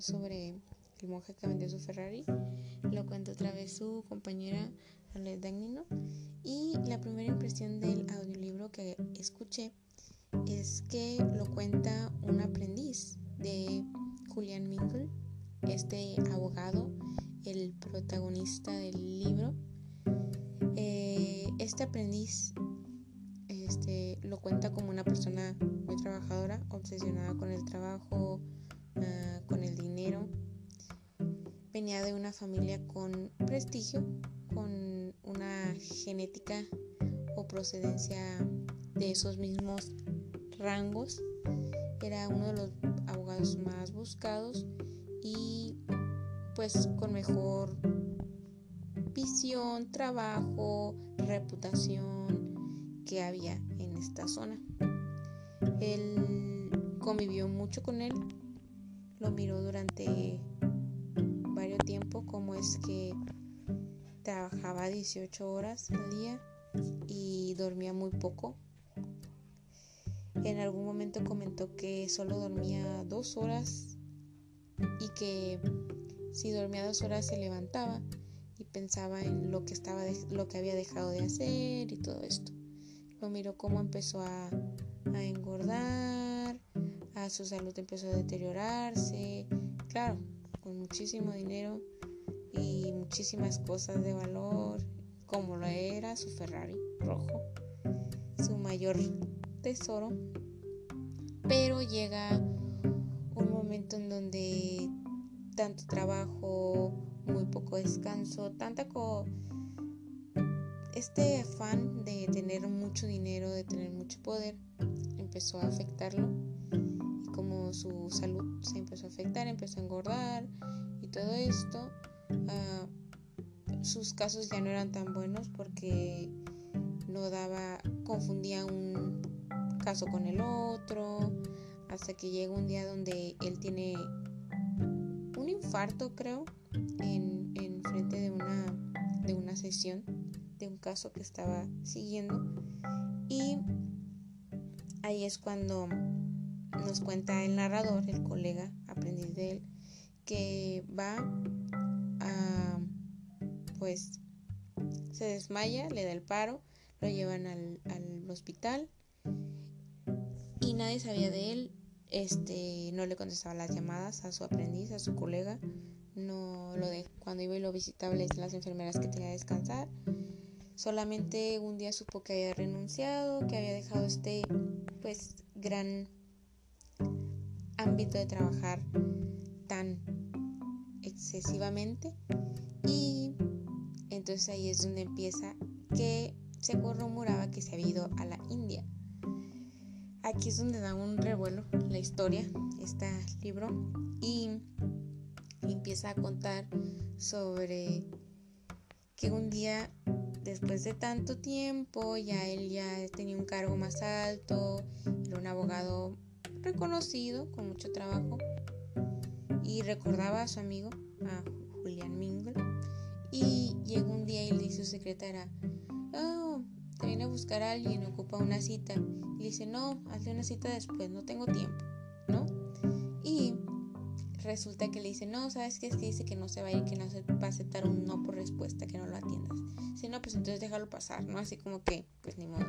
sobre el monje que vendió su Ferrari. Lo cuenta otra vez su compañera Arlette Dagnino. Y la primera impresión del audiolibro que escuché es que lo cuenta un aprendiz de Julian Mingle, este abogado, el protagonista del libro. Eh, este aprendiz este, lo cuenta como una persona muy trabajadora, obsesionada con el trabajo, ah, con el dinero. Venía de una familia con prestigio, con una genética o procedencia de esos mismos rangos. Era uno de los abogados más buscados y pues con mejor visión, trabajo, reputación que había en esta zona. Él convivió mucho con él, lo miró durante varios tiempo como es que trabajaba 18 horas al día y dormía muy poco. En algún momento comentó que solo dormía dos horas y que si dormía dos horas se levantaba y pensaba en lo que estaba lo que había dejado de hacer y todo esto lo miró cómo empezó a, engordar, su salud empezó a deteriorarse, claro, con muchísimo dinero y muchísimas cosas de valor, como lo era su Ferrari rojo, su mayor tesoro. Pero llega un momento en donde tanto trabajo, muy poco descanso, tanta co este afán de tener mucho dinero, de tener mucho poder, empezó a afectarlo como su salud se empezó a afectar, empezó a engordar y todo esto, ah, sus casos ya no eran tan buenos porque no daba, confundía un caso con el otro, hasta que llega un día donde él tiene un infarto, creo, en, en frente de una, de una sesión de un caso que estaba siguiendo. Y ahí es cuando nos cuenta el narrador, el colega aprendiz de él, que va a pues se desmaya, le da el paro, lo llevan al, al hospital y nadie sabía de él, este no le contestaba las llamadas a su aprendiz, a su colega, no lo de cuando iba y lo visitaba le las enfermeras que tenía que descansar. Solamente un día supo que había renunciado, que había dejado este pues gran ámbito de trabajar tan excesivamente y entonces ahí es donde empieza que se rumoraba que se había ido a la India. Aquí es donde da un revuelo la historia, este libro, y empieza a contar sobre que un día después de tanto tiempo, ya él ya tenía un cargo más alto, era un abogado reconocido, con mucho trabajo, y recordaba a su amigo, a Julian Mingle, y llegó un día y le dice su secretaria, oh, te viene a buscar a alguien, ocupa una cita, y dice, no, hazle una cita después, no tengo tiempo, ¿no? Y resulta que le dice, no, ¿sabes que dice que no se va a ir, que no se va a aceptar un no por respuesta, que no lo atiendas. Si no, pues entonces déjalo pasar, ¿no? Así como que, pues ni modo.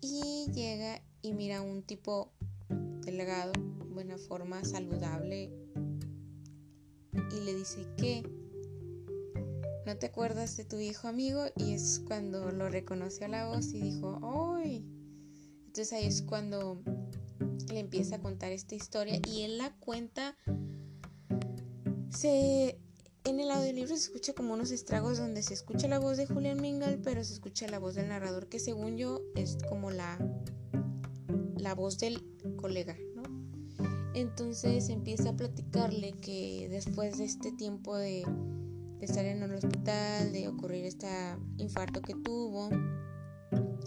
Y llega y mira a un tipo delgado, buena forma, saludable, y le dice que no te acuerdas de tu viejo amigo y es cuando lo reconoció a la voz y dijo, ¡ay! Entonces ahí es cuando le empieza a contar esta historia y él la cuenta. Se, en el audiolibro se escucha como unos estragos donde se escucha la voz de Julian Mingal, pero se escucha la voz del narrador, que según yo es como la, la voz del colega, ¿no? Entonces empieza a platicarle que después de este tiempo de, de estar en el hospital, de ocurrir este infarto que tuvo,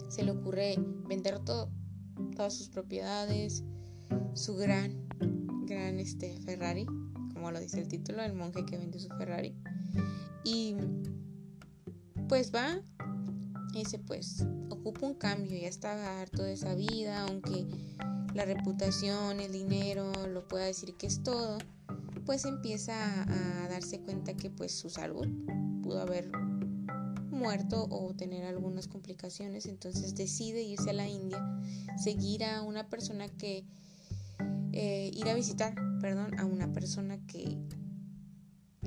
se le ocurre vender todo, todas sus propiedades, su gran, gran este, Ferrari, como lo dice el título, el monje que vende su Ferrari. Y pues va dice, pues ocupa un cambio, ya está harto de esa vida, aunque la reputación, el dinero lo pueda decir que es todo, pues empieza a, darse cuenta que pues su salud pudo haber muerto o tener algunas complicaciones, entonces decide irse a la India, seguir a una persona que, eh, ir a visitar, perdón, a una persona que,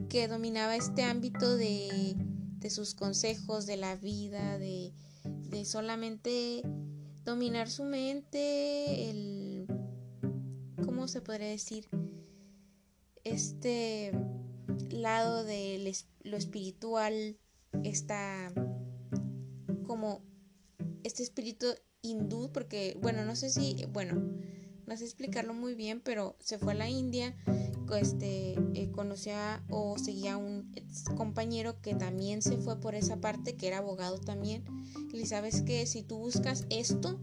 que dominaba este ámbito de, de sus consejos, de la vida, de, de solamente dominar su mente, el, ¿cómo se podría decir? Este lado de lo espiritual está como este espíritu hindú, porque, bueno, no sé si, bueno, no sé explicarlo muy bien, pero se fue a la India, este, eh, conocía o seguía a un compañero que también se fue por esa parte, que era abogado también, y le sabes que si tú buscas esto,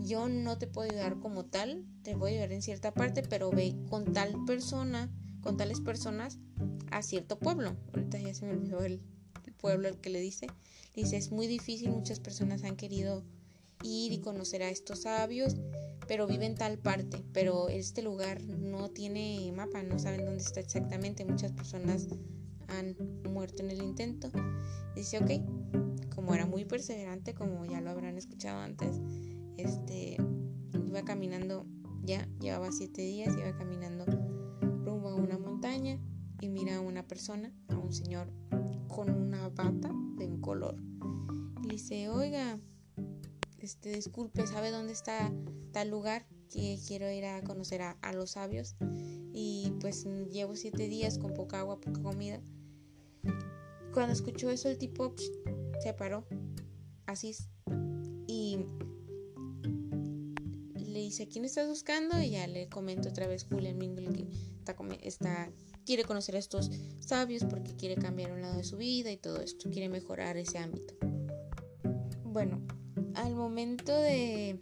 yo no te puedo ayudar como tal, te voy a ayudar en cierta parte, pero ve con tal persona, con tales personas a cierto pueblo. Ahorita ya se me olvidó el, pueblo al que le dice. Dice, es muy difícil, muchas personas han querido ir y conocer a estos sabios, pero viven tal parte, pero este lugar no tiene mapa, no saben dónde está exactamente, muchas personas han muerto en el intento. Dice, ok, como era muy perseverante, como ya lo habrán escuchado antes, este, iba caminando, ya llevaba siete días, iba caminando rumbo a una montaña y mira a una persona, a un señor con una bata de un color. Y dice, oiga, este, disculpe, ¿sabe dónde está tal lugar? Que quiero ir a conocer a, los sabios. Y pues llevo siete días con poca agua, poca comida. Cuando escuchó eso, el tipo se paró, así. Y le dice, ¿quién estás buscando? Y ya le comento otra vez Julian Mingle que está, quiere conocer a estos sabios porque quiere cambiar un lado de su vida y todo esto, quiere mejorar ese ámbito. Bueno, al momento de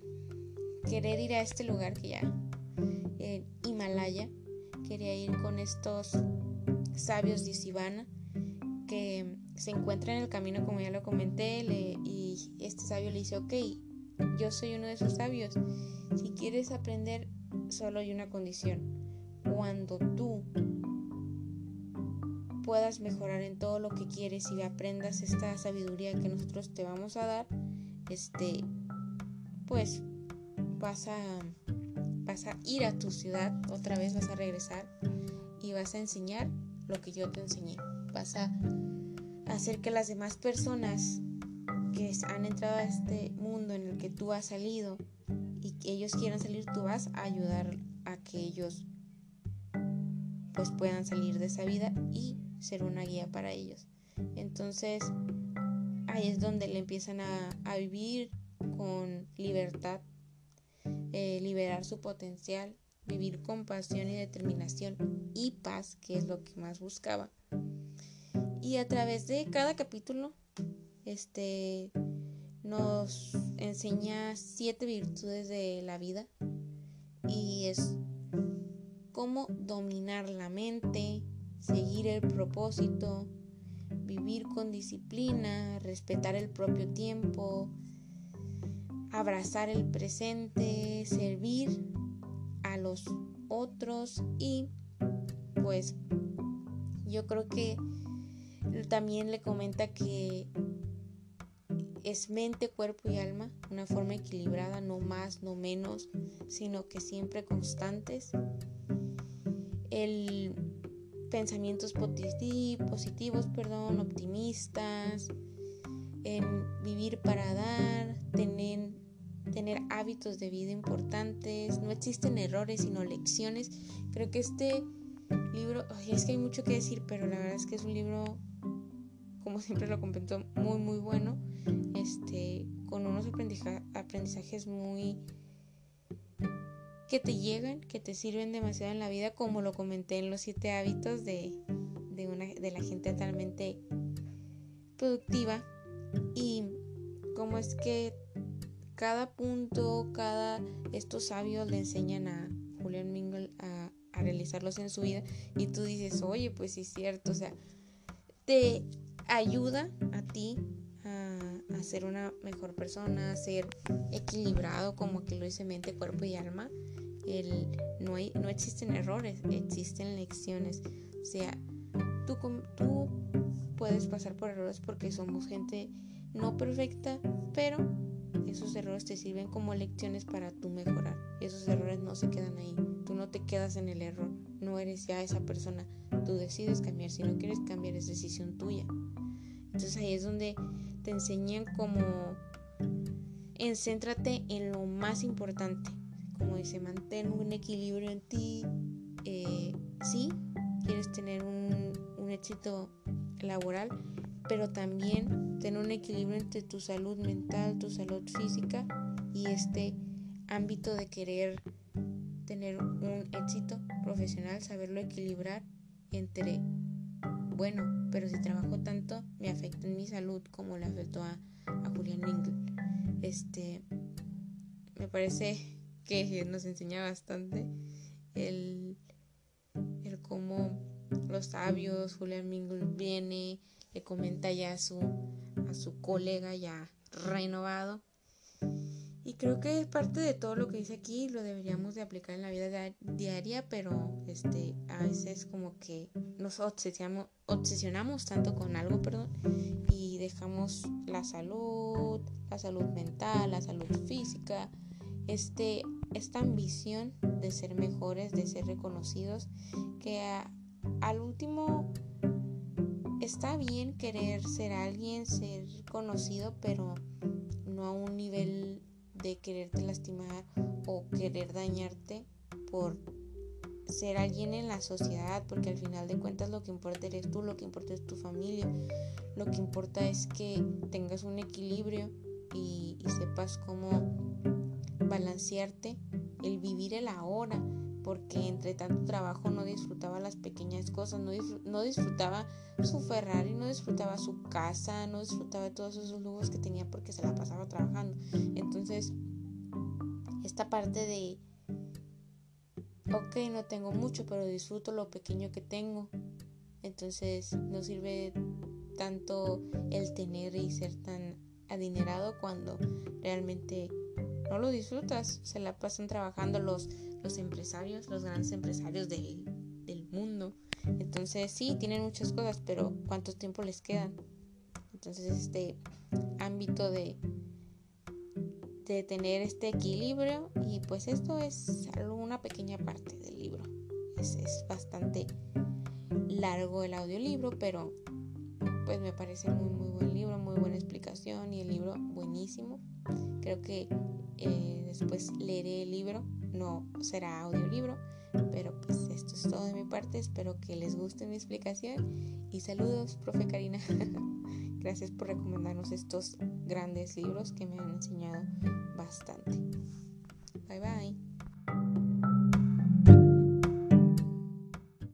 querer ir a este lugar que ya, en Himalaya, quería ir con estos sabios de Sivana que se encuentran en el camino, como ya lo comenté, y este sabio le dice, ok, yo soy uno de esos sabios, si quieres aprender, solo hay una condición, cuando tú puedas mejorar en todo lo que quieres y aprendas esta sabiduría que nosotros te vamos a dar, este, pues vas a, vas a ir a tu ciudad, otra vez vas a regresar y vas a enseñar lo que yo te enseñé. Vas a hacer que las demás personas que han entrado a este mundo en el que tú has salido y que ellos quieran salir, tú vas a ayudar a que ellos pues puedan salir de esa vida y ser una guía para ellos. Entonces, ahí es donde le empiezan a, vivir con libertad, eh, liberar su potencial, vivir con pasión y determinación y paz, que es lo que más buscaba. Y a través de cada capítulo, este nos enseña siete virtudes de la vida y es cómo dominar la mente, seguir el propósito, vivir con disciplina, respetar el propio tiempo, abrazar el presente, servir a los otros y pues yo creo que también le comenta que es mente, cuerpo y alma, una forma equilibrada, no más, no menos, sino que siempre constantes. El pensamientos positivos, perdón, optimistas, en vivir para dar, tener, tener hábitos de vida importantes. No existen errores, sino lecciones. Creo que este libro, es que hay mucho que decir, pero la verdad es que es un libro, como siempre lo comento, muy, muy bueno, este, con unos aprendizajes muy que te llegan, que te sirven demasiado en la vida, como lo comenté en los siete hábitos de, una, de la gente totalmente productiva. Y cómo es que cada punto, cada estos sabios le enseñan a Julian Mingle a realizarlos en su vida. Y tú dices, oye, pues sí es cierto, o sea, te ayuda a ti a, ser una mejor persona, a ser equilibrado como que lo dice mente, cuerpo y alma. El, no, hay, no existen errores, existen lecciones. O sea, tú, tú puedes pasar por errores porque somos gente no perfecta, pero esos errores te sirven como lecciones para tú mejorar. Esos errores no se quedan ahí. Tú no te quedas en el error. No eres ya esa persona. Tú decides cambiar. Si no quieres cambiar es decisión tuya. Entonces ahí es donde te enseñan como encéntrate en lo más importante. Como dice, mantén un equilibrio en ti. Eh, sí, quieres tener un, un éxito laboral, pero también tener un equilibrio entre tu salud mental, tu salud física y este ámbito de querer tener un éxito profesional, saberlo equilibrar entre, bueno, pero si trabajo tanto me afecta en mi salud como le afectó a, a Julián. Este, me parece que nos enseña bastante el, el cómo los sabios, Julián Mingle viene, le comenta ya a su, a su colega ya renovado. Y creo que es parte de todo lo que dice aquí, lo deberíamos de aplicar en la vida diaria, pero este, a veces como que nos obsesionamos, obsesionamos tanto con algo, perdón, y dejamos la salud, la salud mental, la salud física, este, esta ambición de ser mejores, de ser reconocidos, que al último está bien querer ser alguien, ser conocido, pero no a un nivel de quererte lastimar o querer dañarte por ser alguien en la sociedad, porque al final de cuentas lo que importa eres tú, lo que importa es tu familia, lo que importa es que tengas un equilibrio y, y sepas cómo balancearte, el vivir el ahora, porque entre tanto trabajo no disfrutaba las pequeñas cosas, no, disfrutaba su Ferrari, no disfrutaba su casa, no disfrutaba todos esos lujos que tenía porque se la pasaba trabajando. Entonces, esta parte de, ok, no tengo mucho, pero disfruto lo pequeño que tengo. Entonces, no sirve tanto el tener y ser tan adinerado cuando realmente no lo disfrutas, se la pasan trabajando los los empresarios, los grandes empresarios del, mundo. Entonces sí, tienen muchas cosas, pero ¿cuánto tiempo les quedan? Entonces este ámbito de, de tener este equilibrio y pues esto es una pequeña parte del libro. Es, es bastante largo el audiolibro, pero pues me parece muy muy buen libro, muy buena explicación y el libro buenísimo. Creo que eh, después leeré el libro no será audiolibro, pero pues esto es todo de mi parte, espero que les guste mi explicación y saludos, profe Karina. Gracias por recomendarnos estos grandes libros que me han enseñado bastante.